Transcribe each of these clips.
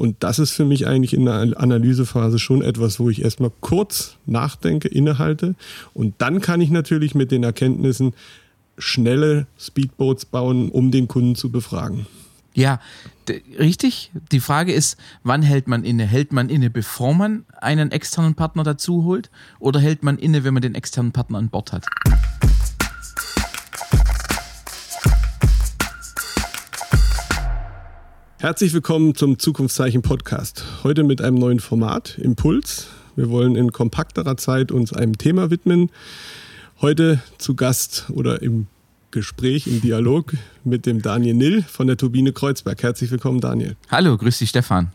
Und das ist für mich eigentlich in der Analysephase schon etwas, wo ich erstmal kurz nachdenke, innehalte. Und dann kann ich natürlich mit den Erkenntnissen schnelle Speedboats bauen, um den Kunden zu befragen. Ja, richtig. Die Frage ist, wann hält man inne? Hält man inne, bevor man einen externen Partner dazu holt? Oder hält man inne, wenn man den externen Partner an Bord hat? Herzlich willkommen zum Zukunftszeichen Podcast. Heute mit einem neuen Format, Impuls. Wir wollen in kompakterer Zeit uns einem Thema widmen. Heute zu Gast oder im Gespräch, im Dialog mit dem Daniel Nill von der Turbine Kreuzberg. Herzlich willkommen, Daniel. Hallo, grüß dich, Stefan.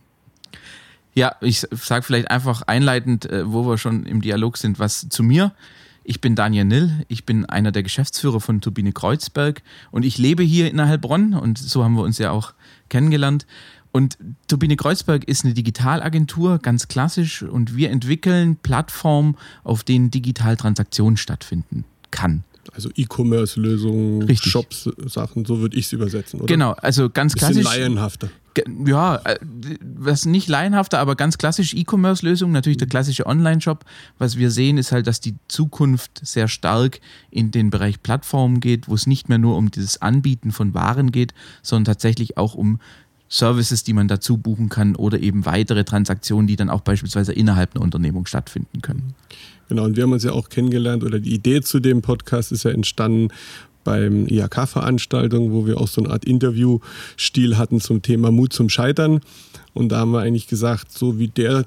Ja, ich sage vielleicht einfach einleitend, äh, wo wir schon im Dialog sind, was zu mir. Ich bin Daniel Nill, ich bin einer der Geschäftsführer von Turbine Kreuzberg und ich lebe hier in Heilbronn und so haben wir uns ja auch kennengelernt. Und Turbine Kreuzberg ist eine Digitalagentur, ganz klassisch, und wir entwickeln Plattformen, auf denen Digitaltransaktionen stattfinden kann. Also E-Commerce-Lösungen, Shops, Sachen, so würde ich es übersetzen, oder? Genau, also ganz Bisschen klassisch. laienhafter. Ja, äh, was nicht laienhafter, aber ganz klassisch E-Commerce-Lösung, natürlich der klassische Online-Shop. Was wir sehen, ist halt, dass die Zukunft sehr stark in den Bereich Plattformen geht, wo es nicht mehr nur um dieses Anbieten von Waren geht, sondern tatsächlich auch um Services, die man dazu buchen kann oder eben weitere Transaktionen, die dann auch beispielsweise innerhalb einer Unternehmung stattfinden können. Genau, und wir haben uns ja auch kennengelernt oder die Idee zu dem Podcast ist ja entstanden beim IHK-Veranstaltung, wo wir auch so eine Art Interview-Stil hatten zum Thema Mut zum Scheitern. Und da haben wir eigentlich gesagt, so wie der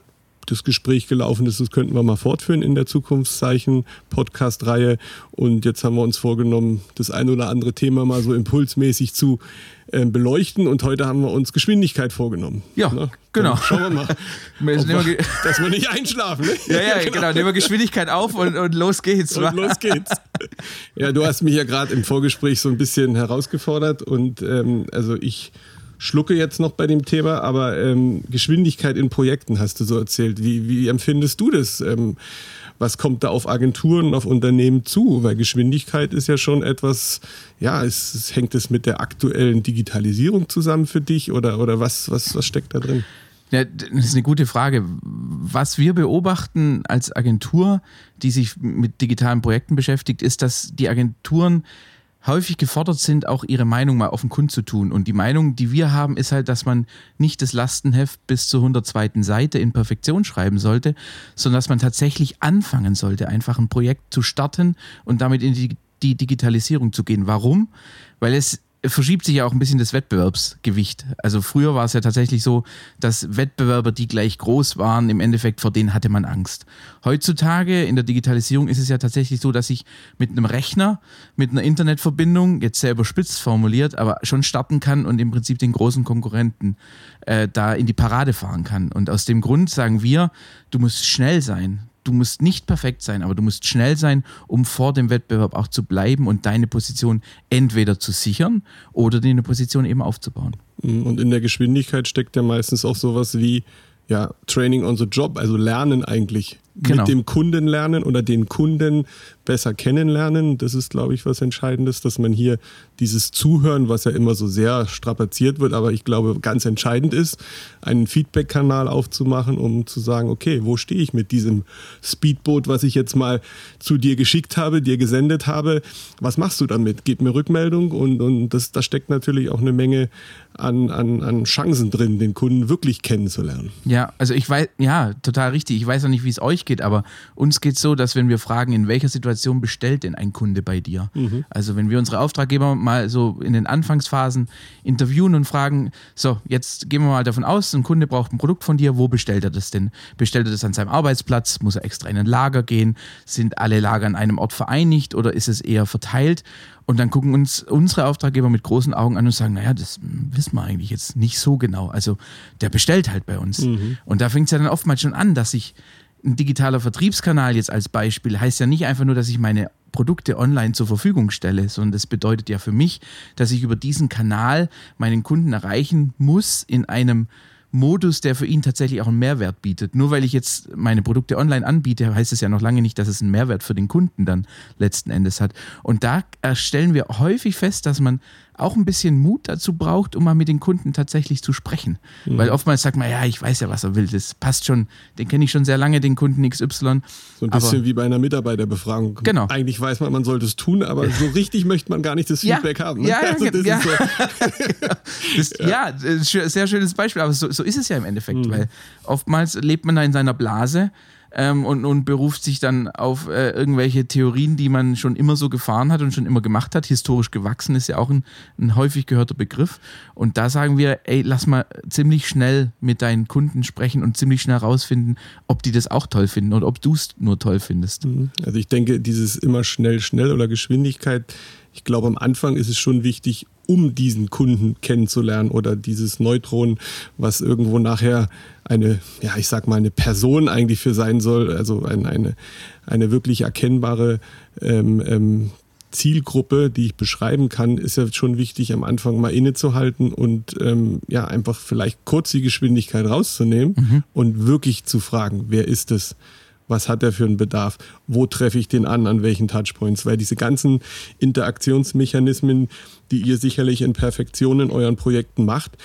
das Gespräch gelaufen ist, das könnten wir mal fortführen in der Zukunftszeichen Podcast-Reihe. Und jetzt haben wir uns vorgenommen, das ein oder andere Thema mal so impulsmäßig zu äh, beleuchten. Und heute haben wir uns Geschwindigkeit vorgenommen. Ja, ne? genau. Schauen wir mal, wir, dass wir nicht einschlafen. Ne? Ja, ja, genau. genau. Nehmen wir Geschwindigkeit auf und, und los geht's. Und los geht's. Ja, du hast mich ja gerade im Vorgespräch so ein bisschen herausgefordert und ähm, also ich schlucke jetzt noch bei dem Thema, aber ähm, Geschwindigkeit in Projekten hast du so erzählt. Wie, wie empfindest du das? Ähm, was kommt da auf Agenturen, auf Unternehmen zu? Weil Geschwindigkeit ist ja schon etwas, ja, es, es hängt es mit der aktuellen Digitalisierung zusammen für dich oder, oder was, was, was steckt da drin? Ja, das ist eine gute Frage. Was wir beobachten als Agentur, die sich mit digitalen Projekten beschäftigt, ist, dass die Agenturen häufig gefordert sind, auch ihre Meinung mal auf den Kund zu tun. Und die Meinung, die wir haben, ist halt, dass man nicht das Lastenheft bis zur 102. Seite in Perfektion schreiben sollte, sondern dass man tatsächlich anfangen sollte, einfach ein Projekt zu starten und damit in die, die Digitalisierung zu gehen. Warum? Weil es verschiebt sich ja auch ein bisschen das Wettbewerbsgewicht. Also früher war es ja tatsächlich so, dass Wettbewerber, die gleich groß waren, im Endeffekt vor denen hatte man Angst. Heutzutage in der Digitalisierung ist es ja tatsächlich so, dass ich mit einem Rechner, mit einer Internetverbindung, jetzt sehr überspitzt formuliert, aber schon starten kann und im Prinzip den großen Konkurrenten äh, da in die Parade fahren kann. Und aus dem Grund sagen wir, du musst schnell sein du musst nicht perfekt sein, aber du musst schnell sein, um vor dem Wettbewerb auch zu bleiben und deine Position entweder zu sichern oder deine Position eben aufzubauen. Und in der Geschwindigkeit steckt ja meistens auch sowas wie ja, Training on the Job, also Lernen eigentlich genau. mit dem Kunden lernen oder den Kunden besser kennenlernen. Das ist, glaube ich, was Entscheidendes, dass man hier dieses Zuhören, was ja immer so sehr strapaziert wird, aber ich glaube, ganz entscheidend ist, einen Feedback-Kanal aufzumachen, um zu sagen, okay, wo stehe ich mit diesem Speedboot, was ich jetzt mal zu dir geschickt habe, dir gesendet habe? Was machst du damit? Gib mir Rückmeldung und, und das, da steckt natürlich auch eine Menge an, an, an Chancen drin, den Kunden wirklich kennenzulernen. Ja, also ich weiß, ja, total richtig. Ich weiß auch nicht, wie es euch geht, aber uns geht es so, dass wenn wir fragen, in welcher Situation bestellt denn ein Kunde bei dir? Mhm. Also wenn wir unsere Auftraggeber mal so in den Anfangsphasen interviewen und fragen, so, jetzt gehen wir mal davon aus, ein Kunde braucht ein Produkt von dir, wo bestellt er das denn? Bestellt er das an seinem Arbeitsplatz? Muss er extra in ein Lager gehen? Sind alle Lager an einem Ort vereinigt oder ist es eher verteilt? Und dann gucken uns unsere Auftraggeber mit großen Augen an und sagen, naja, das wissen wir eigentlich jetzt nicht so genau. Also der bestellt halt bei uns. Mhm. Und da fängt es ja dann oftmals schon an, dass ich ein digitaler Vertriebskanal jetzt als Beispiel heißt ja nicht einfach nur, dass ich meine Produkte online zur Verfügung stelle, sondern das bedeutet ja für mich, dass ich über diesen Kanal meinen Kunden erreichen muss in einem Modus, der für ihn tatsächlich auch einen Mehrwert bietet. Nur weil ich jetzt meine Produkte online anbiete, heißt es ja noch lange nicht, dass es einen Mehrwert für den Kunden dann letzten Endes hat. Und da stellen wir häufig fest, dass man auch ein bisschen Mut dazu braucht, um mal mit den Kunden tatsächlich zu sprechen. Mhm. Weil oftmals sagt man, ja, ich weiß ja, was er will, das passt schon, den kenne ich schon sehr lange, den Kunden XY. So ein bisschen aber, wie bei einer Mitarbeiterbefragung. Genau. Eigentlich weiß man, man sollte es tun, aber so richtig möchte man gar nicht das Feedback ja, haben. Ne? Ja, also das ja. So. das, ja. ja, sehr schönes Beispiel, aber so, so ist es ja im Endeffekt, mhm. weil oftmals lebt man da in seiner Blase ähm, und, und beruft sich dann auf äh, irgendwelche Theorien, die man schon immer so gefahren hat und schon immer gemacht hat. Historisch gewachsen ist ja auch ein, ein häufig gehörter Begriff. Und da sagen wir, ey, lass mal ziemlich schnell mit deinen Kunden sprechen und ziemlich schnell rausfinden, ob die das auch toll finden oder ob du es nur toll findest. Mhm. Also ich denke, dieses immer schnell, schnell oder Geschwindigkeit, ich glaube, am Anfang ist es schon wichtig, um diesen Kunden kennenzulernen oder dieses Neutron, was irgendwo nachher eine, ja, ich sag mal, eine Person eigentlich für sein soll, also ein, eine, eine wirklich erkennbare ähm, ähm, Zielgruppe, die ich beschreiben kann, ist ja schon wichtig, am Anfang mal innezuhalten und ähm, ja, einfach vielleicht kurz die Geschwindigkeit rauszunehmen mhm. und wirklich zu fragen, wer ist es? Was hat er für einen Bedarf, wo treffe ich den an, an welchen Touchpoints, weil diese ganzen Interaktionsmechanismen, die ihr sicherlich in Perfektion in euren Projekten macht,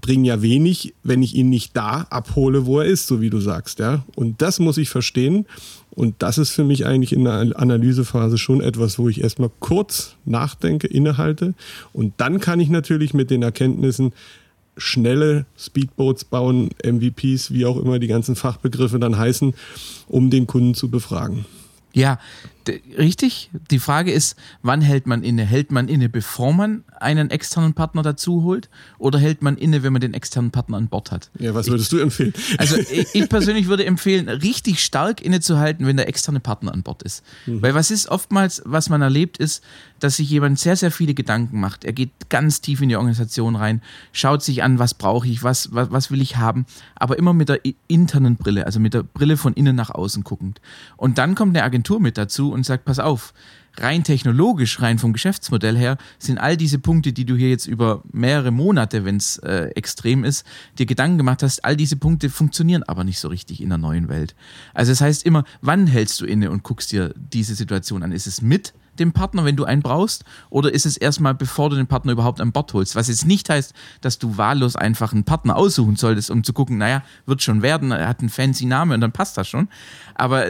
bringen ja wenig, wenn ich ihn nicht da abhole, wo er ist, so wie du sagst, ja. Und das muss ich verstehen. Und das ist für mich eigentlich in der Analysephase schon etwas, wo ich erstmal kurz nachdenke, innehalte. Und dann kann ich natürlich mit den Erkenntnissen schnelle Speedboats bauen, MVPs, wie auch immer die ganzen Fachbegriffe dann heißen, um den Kunden zu befragen. Ja, richtig. Die Frage ist, wann hält man inne? Hält man inne, bevor man einen externen Partner dazu holt? Oder hält man inne, wenn man den externen Partner an Bord hat? Ja, was würdest ich, du empfehlen? Also ich persönlich würde empfehlen, richtig stark innezuhalten, wenn der externe Partner an Bord ist. Mhm. Weil was ist oftmals, was man erlebt, ist, dass sich jemand sehr, sehr viele Gedanken macht. Er geht ganz tief in die Organisation rein, schaut sich an, was brauche ich, was, was, was will ich haben, aber immer mit der internen Brille, also mit der Brille von innen nach außen guckend. Und dann kommt eine Agentur mit dazu und sagt, pass auf, rein technologisch, rein vom Geschäftsmodell her, sind all diese Punkte, die du hier jetzt über mehrere Monate, wenn es äh, extrem ist, dir Gedanken gemacht hast, all diese Punkte funktionieren aber nicht so richtig in der neuen Welt. Also es das heißt immer, wann hältst du inne und guckst dir diese Situation an? Ist es mit dem Partner, wenn du einen brauchst? Oder ist es erstmal, bevor du den Partner überhaupt an Bord holst? Was jetzt nicht heißt, dass du wahllos einfach einen Partner aussuchen solltest, um zu gucken, naja, wird schon werden, er hat einen fancy Name und dann passt das schon. Aber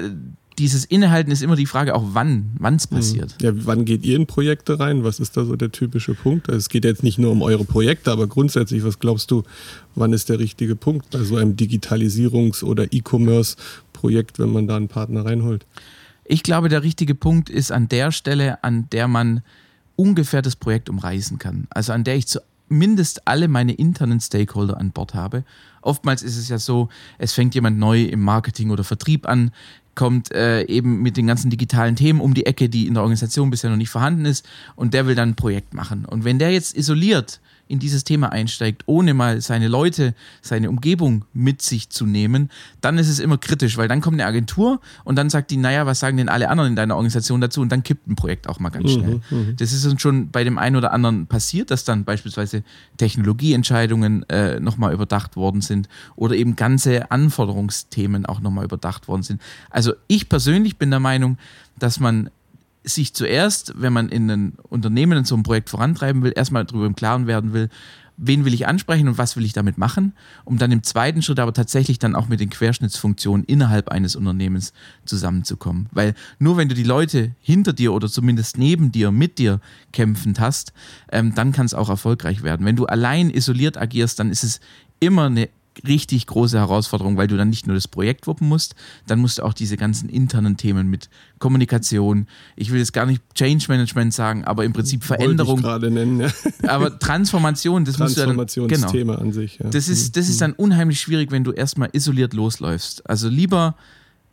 dieses Innehalten ist immer die Frage auch, wann es mhm. passiert. Ja, wann geht ihr in Projekte rein? Was ist da so der typische Punkt? Also es geht jetzt nicht nur um eure Projekte, aber grundsätzlich, was glaubst du, wann ist der richtige Punkt bei so einem Digitalisierungs- oder E-Commerce-Projekt, wenn man da einen Partner reinholt? Ich glaube, der richtige Punkt ist an der Stelle, an der man ungefähr das Projekt umreißen kann. Also an der ich zumindest alle meine internen Stakeholder an Bord habe. Oftmals ist es ja so, es fängt jemand neu im Marketing oder Vertrieb an, kommt äh, eben mit den ganzen digitalen Themen um die Ecke, die in der Organisation bisher noch nicht vorhanden ist und der will dann ein Projekt machen. Und wenn der jetzt isoliert in dieses Thema einsteigt, ohne mal seine Leute, seine Umgebung mit sich zu nehmen, dann ist es immer kritisch, weil dann kommt eine Agentur und dann sagt die, naja, was sagen denn alle anderen in deiner Organisation dazu? Und dann kippt ein Projekt auch mal ganz mhm, schnell. Mhm, das ist uns schon bei dem einen oder anderen passiert, dass dann beispielsweise Technologieentscheidungen äh, nochmal überdacht worden sind oder eben ganze Anforderungsthemen auch nochmal überdacht worden sind. Also ich persönlich bin der Meinung, dass man sich zuerst, wenn man in ein Unternehmen in so einem Projekt vorantreiben will, erstmal darüber im Klaren werden will, wen will ich ansprechen und was will ich damit machen, um dann im zweiten Schritt aber tatsächlich dann auch mit den Querschnittsfunktionen innerhalb eines Unternehmens zusammenzukommen. Weil nur wenn du die Leute hinter dir oder zumindest neben dir, mit dir kämpfend hast, ähm, dann kann es auch erfolgreich werden. Wenn du allein isoliert agierst, dann ist es immer eine richtig große Herausforderung, weil du dann nicht nur das Projekt wuppen musst, dann musst du auch diese ganzen internen Themen mit Kommunikation, ich will jetzt gar nicht Change Management sagen, aber im Prinzip Veränderung. Ich gerade nennen, ja. Aber Transformation, das musst du dann, genau, an sich. Ja. Das ist, das ist mhm. dann unheimlich schwierig, wenn du erstmal isoliert losläufst. Also lieber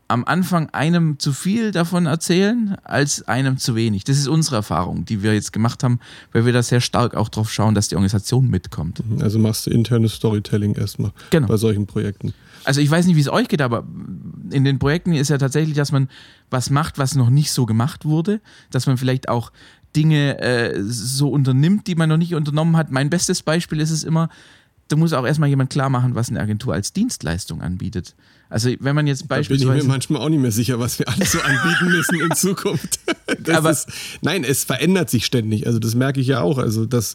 am Anfang einem zu viel davon erzählen, als einem zu wenig. Das ist unsere Erfahrung, die wir jetzt gemacht haben, weil wir da sehr stark auch drauf schauen, dass die Organisation mitkommt. Mhm. Also machst du internes Storytelling erstmal genau. bei solchen Projekten. Also ich weiß nicht, wie es euch geht, aber in den Projekten ist ja tatsächlich, dass man was macht, was noch nicht so gemacht wurde, dass man vielleicht auch Dinge äh, so unternimmt, die man noch nicht unternommen hat. Mein bestes Beispiel ist es immer, da muss auch erstmal jemand klar machen, was eine Agentur als Dienstleistung anbietet. Also wenn man jetzt beispielsweise... Da bin ich mir manchmal auch nicht mehr sicher, was wir alles so anbieten müssen in Zukunft. Aber ist, nein, es verändert sich ständig. Also das merke ich ja auch. Also dass,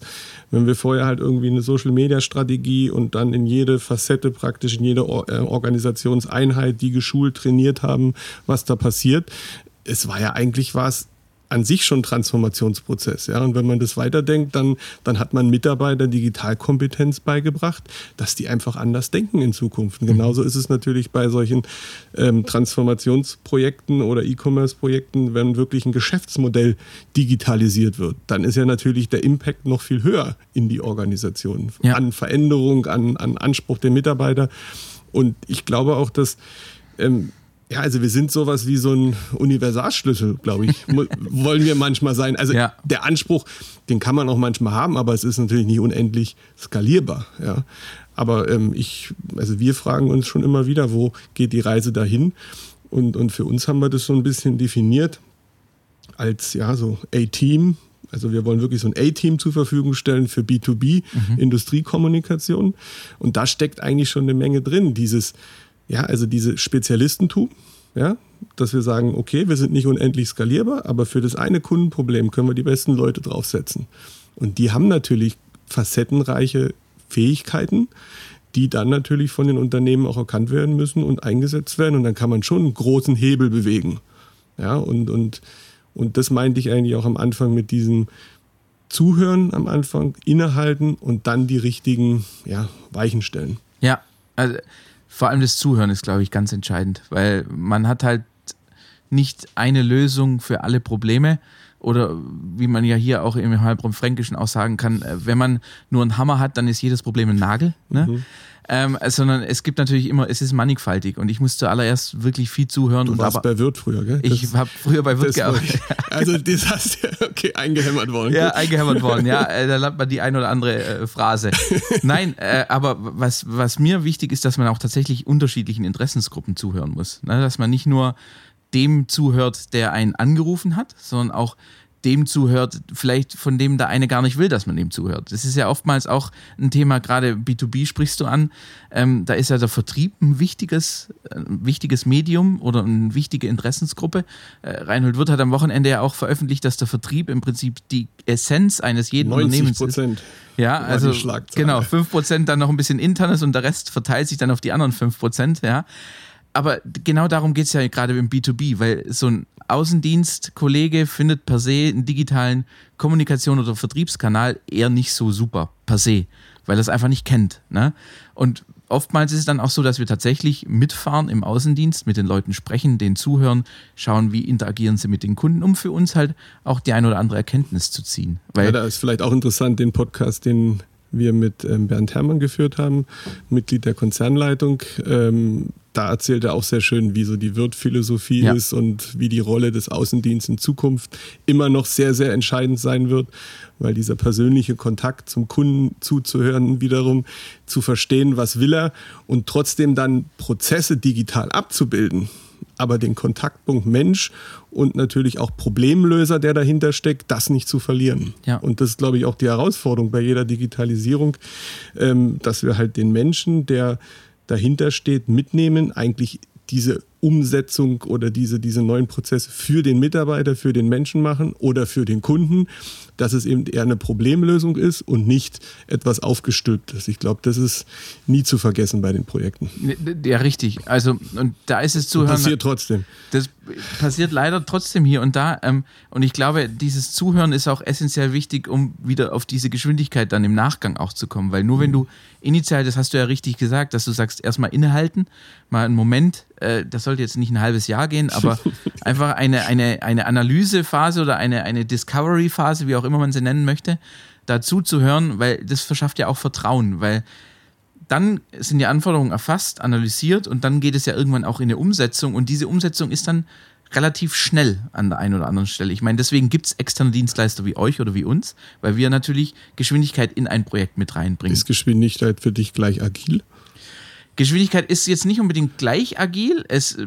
wenn wir vorher halt irgendwie eine Social-Media-Strategie und dann in jede Facette praktisch, in jede äh, Organisationseinheit, die geschult, trainiert haben, was da passiert. Es war ja eigentlich was an sich schon Transformationsprozess. Ja? Und wenn man das weiterdenkt, dann, dann hat man Mitarbeitern Digitalkompetenz beigebracht, dass die einfach anders denken in Zukunft. Und genauso ist es natürlich bei solchen ähm, Transformationsprojekten oder E-Commerce-Projekten, wenn wirklich ein Geschäftsmodell digitalisiert wird. Dann ist ja natürlich der Impact noch viel höher in die Organisation. Ja. An Veränderung, an, an Anspruch der Mitarbeiter. Und ich glaube auch, dass ähm, ja, also wir sind sowas wie so ein Universalschlüssel, glaube ich, wollen wir manchmal sein. Also ja. der Anspruch, den kann man auch manchmal haben, aber es ist natürlich nicht unendlich skalierbar. Ja. Aber ähm, ich, also wir fragen uns schon immer wieder, wo geht die Reise dahin? Und, und für uns haben wir das so ein bisschen definiert als ja so A-Team. Also wir wollen wirklich so ein A-Team zur Verfügung stellen für B2B, mhm. Industriekommunikation. Und da steckt eigentlich schon eine Menge drin. Dieses, ja, also diese Spezialistentum, ja, dass wir sagen, okay, wir sind nicht unendlich skalierbar, aber für das eine Kundenproblem können wir die besten Leute draufsetzen. Und die haben natürlich facettenreiche Fähigkeiten, die dann natürlich von den Unternehmen auch erkannt werden müssen und eingesetzt werden. Und dann kann man schon einen großen Hebel bewegen. Ja, und, und, und das meinte ich eigentlich auch am Anfang mit diesem Zuhören am Anfang, innehalten und dann die richtigen ja, Weichen stellen. Ja, also vor allem das Zuhören ist, glaube ich, ganz entscheidend, weil man hat halt nicht eine Lösung für alle Probleme oder wie man ja hier auch im Halbraum-Fränkischen auch sagen kann, äh, wenn man nur einen Hammer hat, dann ist jedes Problem ein Nagel. Ne? Mhm. Ähm, sondern es gibt natürlich immer, es ist mannigfaltig und ich muss zuallererst wirklich viel zuhören. Du und warst aber, bei Wirt früher, gell? Ich habe früher bei Wirt gearbeitet. Also das hast du, okay, eingehämmert worden. Ja, eingehämmert worden, ja. Äh, da lernt man die ein oder andere äh, Phrase. Nein, äh, aber was, was mir wichtig ist, dass man auch tatsächlich unterschiedlichen Interessensgruppen zuhören muss. Ne? Dass man nicht nur dem zuhört, der einen angerufen hat, sondern auch dem zuhört, vielleicht von dem der eine gar nicht will, dass man dem zuhört. Das ist ja oftmals auch ein Thema, gerade B2B sprichst du an. Ähm, da ist ja der Vertrieb ein wichtiges, ein wichtiges Medium oder eine wichtige Interessensgruppe. Äh, Reinhold Wirth hat am Wochenende ja auch veröffentlicht, dass der Vertrieb im Prinzip die Essenz eines jeden 90 Unternehmens Prozent. ist. Ja, also genau, 5% dann noch ein bisschen internes und der Rest verteilt sich dann auf die anderen 5%, ja aber genau darum geht es ja gerade im B2B, weil so ein Außendienstkollege findet per se einen digitalen Kommunikation- oder Vertriebskanal eher nicht so super, per se, weil er es einfach nicht kennt. Ne? Und oftmals ist es dann auch so, dass wir tatsächlich mitfahren im Außendienst, mit den Leuten sprechen, denen zuhören, schauen, wie interagieren sie mit den Kunden, um für uns halt auch die ein oder andere Erkenntnis zu ziehen. Weil ja, da ist vielleicht auch interessant, den Podcast, den wir mit ähm, Bernd Herrmann geführt haben, Mitglied der Konzernleitung. Ähm, da erzählt er auch sehr schön, wie so die Wirtphilosophie ja. ist und wie die Rolle des Außendienstes in Zukunft immer noch sehr, sehr entscheidend sein wird, weil dieser persönliche Kontakt zum Kunden zuzuhören, wiederum zu verstehen, was will er und trotzdem dann Prozesse digital abzubilden, aber den Kontaktpunkt Mensch und natürlich auch Problemlöser, der dahinter steckt, das nicht zu verlieren. Ja. Und das ist, glaube ich, auch die Herausforderung bei jeder Digitalisierung, ähm, dass wir halt den Menschen, der dahinter steht, mitnehmen, eigentlich diese Umsetzung oder diese, diese neuen Prozesse für den Mitarbeiter, für den Menschen machen oder für den Kunden, dass es eben eher eine Problemlösung ist und nicht etwas Aufgestülptes. Ich glaube, das ist nie zu vergessen bei den Projekten. Ja, richtig. Also, und da ist es zu hören. Passiert trotzdem. Das passiert leider trotzdem hier und da. Ähm, und ich glaube, dieses Zuhören ist auch essentiell wichtig, um wieder auf diese Geschwindigkeit dann im Nachgang auch zu kommen. Weil nur wenn du initial, das hast du ja richtig gesagt, dass du sagst, erstmal innehalten, mal einen Moment, äh, das sollte jetzt nicht ein halbes Jahr gehen, aber einfach eine, eine, eine Analysephase oder eine, eine Discovery-Phase, wie auch immer man sie nennen möchte, dazu zu hören, weil das verschafft ja auch Vertrauen, weil dann sind die Anforderungen erfasst, analysiert und dann geht es ja irgendwann auch in eine Umsetzung und diese Umsetzung ist dann relativ schnell an der einen oder anderen Stelle. Ich meine, deswegen gibt es externe Dienstleister wie euch oder wie uns, weil wir natürlich Geschwindigkeit in ein Projekt mit reinbringen. Ist Geschwindigkeit für dich gleich agil? Geschwindigkeit ist jetzt nicht unbedingt gleich agil. Es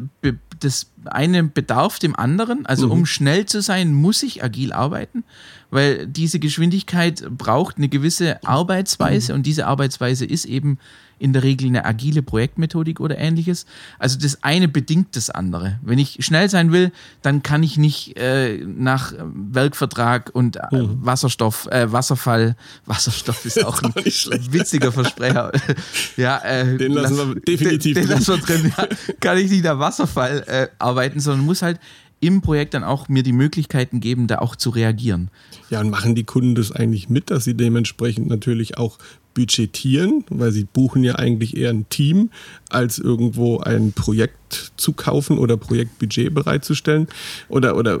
das eine bedarf dem anderen. Also mhm. um schnell zu sein, muss ich agil arbeiten, weil diese Geschwindigkeit braucht eine gewisse Arbeitsweise mhm. und diese Arbeitsweise ist eben in der Regel eine agile Projektmethodik oder ähnliches. Also das eine bedingt das andere. Wenn ich schnell sein will, dann kann ich nicht äh, nach Werkvertrag und äh, mhm. Wasserstoff, äh, Wasserfall, Wasserstoff ist auch ein witziger Versprecher. ja, äh, den lassen wir definitiv den, den lassen wir drin. Ja, kann ich nicht nach Wasserfall äh, arbeiten, sondern muss halt im Projekt dann auch mir die Möglichkeiten geben, da auch zu reagieren. Ja, und machen die Kunden das eigentlich mit, dass sie dementsprechend natürlich auch budgetieren, weil sie buchen ja eigentlich eher ein Team, als irgendwo ein Projekt zu kaufen oder Projektbudget bereitzustellen? Oder, oder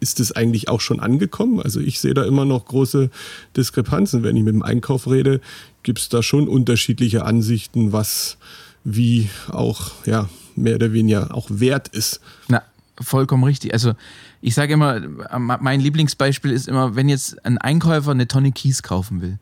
ist das eigentlich auch schon angekommen? Also ich sehe da immer noch große Diskrepanzen. Wenn ich mit dem Einkauf rede, gibt es da schon unterschiedliche Ansichten, was wie auch ja mehr oder weniger auch wert ist. Na, vollkommen richtig. Also ich sage immer, mein Lieblingsbeispiel ist immer, wenn jetzt ein Einkäufer eine Tonne Kies kaufen will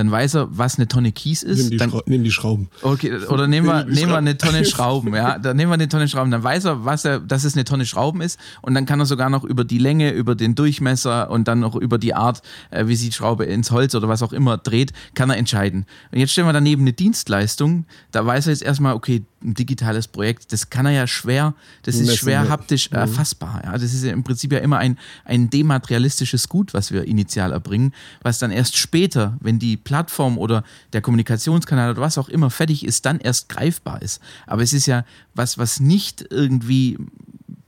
dann weiß er, was eine Tonne Kies ist. Nimm die, dann, nimm die Schrauben. Okay, oder nehmen wir, nehmen wir eine Tonne Schrauben, ja. Dann nehmen wir eine Tonne Schrauben. Dann weiß er, was er, dass es eine Tonne Schrauben ist. Und dann kann er sogar noch über die Länge, über den Durchmesser und dann noch über die Art, äh, wie sie die Schraube ins Holz oder was auch immer dreht, kann er entscheiden. Und jetzt stellen wir daneben eine Dienstleistung. Da weiß er jetzt erstmal, okay, ein digitales Projekt, das kann er ja schwer, das ist schwer haptisch mhm. erfassbar. Ja, das ist ja im Prinzip ja immer ein, ein dematerialistisches Gut, was wir initial erbringen, was dann erst später, wenn die Plattform oder der Kommunikationskanal oder was auch immer fertig ist, dann erst greifbar ist. Aber es ist ja was, was nicht irgendwie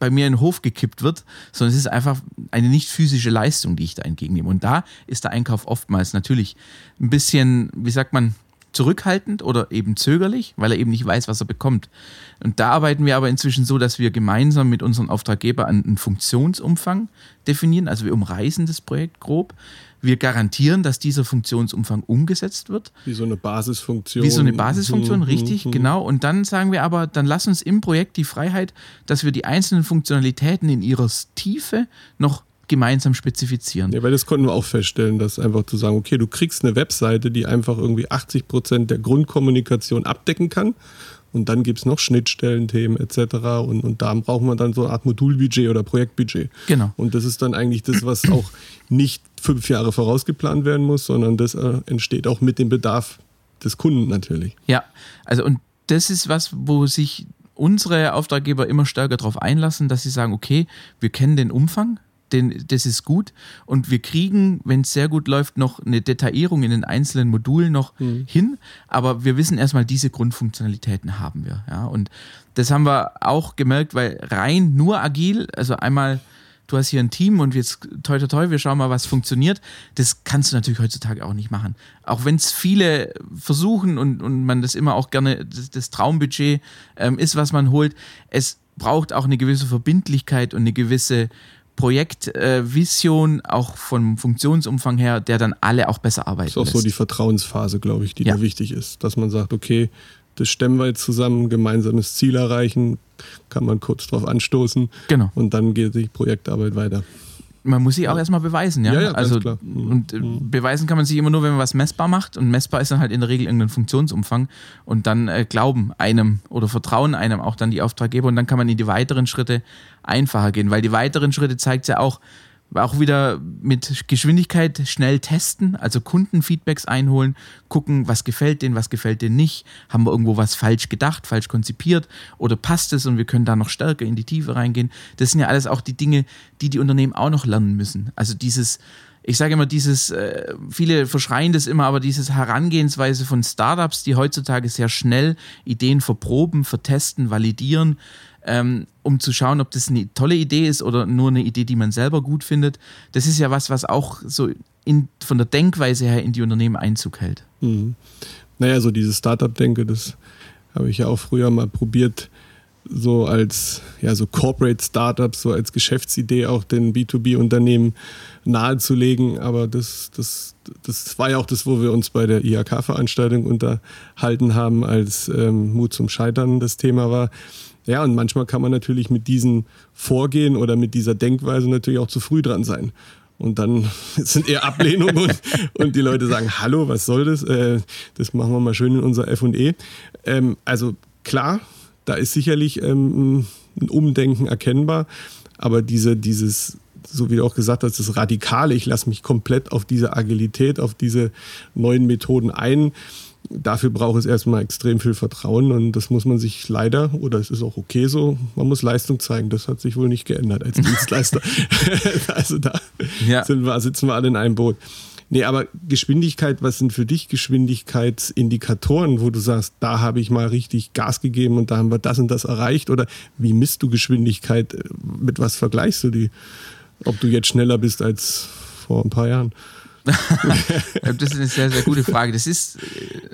bei mir in den Hof gekippt wird, sondern es ist einfach eine nicht physische Leistung, die ich da entgegennehme. Und da ist der Einkauf oftmals natürlich ein bisschen, wie sagt man, zurückhaltend oder eben zögerlich, weil er eben nicht weiß, was er bekommt. Und da arbeiten wir aber inzwischen so, dass wir gemeinsam mit unseren Auftraggebern einen Funktionsumfang definieren. Also wir umreißen das Projekt grob. Wir garantieren, dass dieser Funktionsumfang umgesetzt wird. Wie so eine Basisfunktion. Wie so eine Basisfunktion, mhm. richtig, mhm. genau. Und dann sagen wir aber, dann lass uns im Projekt die Freiheit, dass wir die einzelnen Funktionalitäten in ihrer Tiefe noch gemeinsam spezifizieren. Ja, weil das konnten wir auch feststellen, dass einfach zu sagen, okay, du kriegst eine Webseite, die einfach irgendwie 80 Prozent der Grundkommunikation abdecken kann. Und dann gibt es noch Schnittstellenthemen etc. Und, und da braucht man dann so eine Art Modulbudget oder Projektbudget. Genau. Und das ist dann eigentlich das, was auch nicht fünf Jahre vorausgeplant werden muss, sondern das äh, entsteht auch mit dem Bedarf des Kunden natürlich. Ja, also und das ist was, wo sich unsere Auftraggeber immer stärker darauf einlassen, dass sie sagen, okay, wir kennen den Umfang, den, das ist gut. Und wir kriegen, wenn es sehr gut läuft, noch eine Detaillierung in den einzelnen Modulen noch mhm. hin. Aber wir wissen erstmal, diese Grundfunktionalitäten haben wir. Ja? Und das haben wir auch gemerkt, weil rein nur agil, also einmal du hast hier ein Team und jetzt toi toi toi, wir schauen mal, was funktioniert. Das kannst du natürlich heutzutage auch nicht machen. Auch wenn es viele versuchen und, und man das immer auch gerne, das, das Traumbudget ähm, ist, was man holt. Es braucht auch eine gewisse Verbindlichkeit und eine gewisse Projektvision, äh, auch vom Funktionsumfang her, der dann alle auch besser arbeiten Das ist auch lässt. so die Vertrauensphase, glaube ich, die ja. da wichtig ist, dass man sagt, okay, das stemmen wir jetzt zusammen, gemeinsames Ziel erreichen, kann man kurz drauf anstoßen genau. und dann geht die Projektarbeit weiter man muss sich auch erstmal beweisen, ja. ja, ja also mhm. und äh, mhm. beweisen kann man sich immer nur, wenn man was messbar macht. Und messbar ist dann halt in der Regel irgendein Funktionsumfang. Und dann äh, glauben einem oder vertrauen einem auch dann die Auftraggeber und dann kann man in die weiteren Schritte einfacher gehen. Weil die weiteren Schritte zeigt ja auch, auch wieder mit Geschwindigkeit schnell testen, also Kundenfeedbacks einholen, gucken, was gefällt denen, was gefällt denen nicht, haben wir irgendwo was falsch gedacht, falsch konzipiert oder passt es und wir können da noch stärker in die Tiefe reingehen. Das sind ja alles auch die Dinge, die die Unternehmen auch noch lernen müssen. Also dieses, ich sage immer, dieses, äh, viele verschreien das immer, aber dieses Herangehensweise von Startups, die heutzutage sehr schnell Ideen verproben, vertesten, validieren, ähm, um zu schauen, ob das eine tolle Idee ist oder nur eine Idee, die man selber gut findet. Das ist ja was, was auch so in, von der Denkweise her in die Unternehmen Einzug hält. Mhm. Naja, so dieses Startup-Denke, das habe ich ja auch früher mal probiert, so als ja, so Corporate Startups, so als Geschäftsidee auch den B2B-Unternehmen nahezulegen. Aber das, das, das war ja auch das, wo wir uns bei der IHK-Veranstaltung unterhalten haben, als ähm, Mut zum Scheitern das Thema war. Ja, und manchmal kann man natürlich mit diesem Vorgehen oder mit dieser Denkweise natürlich auch zu früh dran sein. Und dann sind eher Ablehnungen und, und, die Leute sagen, hallo, was soll das? Äh, das machen wir mal schön in unser FE. Ähm, also klar, da ist sicherlich ähm, ein Umdenken erkennbar, aber diese, dieses, so wie du auch gesagt hast, das Radikale, ich lasse mich komplett auf diese Agilität, auf diese neuen Methoden ein. Dafür braucht es erstmal extrem viel Vertrauen und das muss man sich leider, oder es ist auch okay so, man muss Leistung zeigen. Das hat sich wohl nicht geändert als Dienstleister. also da ja. wir, sitzen wir alle in einem Boot. Nee, aber Geschwindigkeit, was sind für dich Geschwindigkeitsindikatoren, wo du sagst, da habe ich mal richtig Gas gegeben und da haben wir das und das erreicht? Oder wie misst du Geschwindigkeit? Mit was vergleichst du die? Ob du jetzt schneller bist als vor ein paar Jahren? das ist eine sehr, sehr gute Frage. Das ist,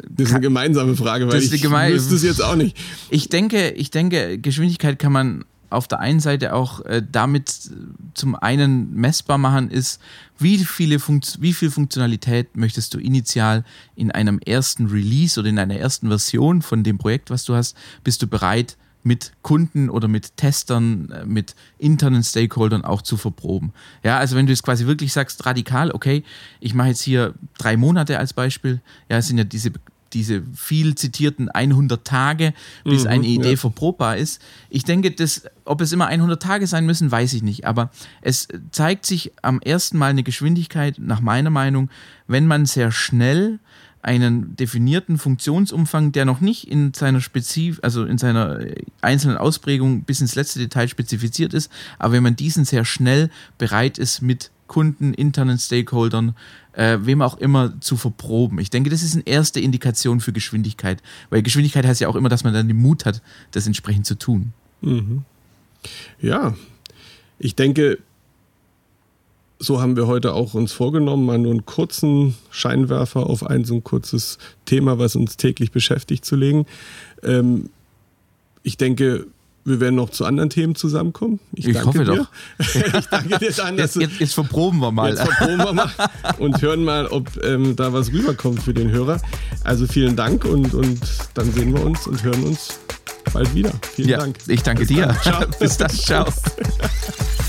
das ist eine gemeinsame Frage, weil ich wüsste es jetzt auch nicht. Ich denke, ich denke, Geschwindigkeit kann man auf der einen Seite auch äh, damit zum einen messbar machen, ist, wie, viele wie viel Funktionalität möchtest du initial in einem ersten Release oder in einer ersten Version von dem Projekt, was du hast, bist du bereit, mit Kunden oder mit Testern, äh, mit internen Stakeholdern auch zu verproben. Ja, also wenn du jetzt quasi wirklich sagst, radikal, okay, ich mache jetzt hier drei Monate als Beispiel, ja, es sind ja diese diese viel zitierten 100 Tage, bis mhm, eine Idee ja. verprobbar ist. Ich denke, das, ob es immer 100 Tage sein müssen, weiß ich nicht. Aber es zeigt sich am ersten Mal eine Geschwindigkeit, nach meiner Meinung, wenn man sehr schnell einen definierten Funktionsumfang, der noch nicht in seiner Spezif also in seiner einzelnen Ausprägung bis ins letzte Detail spezifiziert ist, aber wenn man diesen sehr schnell bereit ist, mit Kunden, internen Stakeholdern, äh, wem auch immer zu verproben. Ich denke, das ist eine erste Indikation für Geschwindigkeit, weil Geschwindigkeit heißt ja auch immer, dass man dann den Mut hat, das entsprechend zu tun. Mhm. Ja, ich denke, so haben wir heute auch uns vorgenommen, mal nur einen kurzen Scheinwerfer auf ein so ein kurzes Thema, was uns täglich beschäftigt, zu legen. Ähm, ich denke, wir werden noch zu anderen Themen zusammenkommen. Ich, ich hoffe dir. doch. ich danke dir, Dan, jetzt, jetzt, jetzt, verproben wir mal. Jetzt verproben wir mal und hören mal, ob ähm, da was rüberkommt für den Hörer. Also vielen Dank und, und dann sehen wir uns und hören uns bald wieder. Vielen ja, Dank. Ich danke Bis dir. Dann. Ciao. Bis dann. Ciao.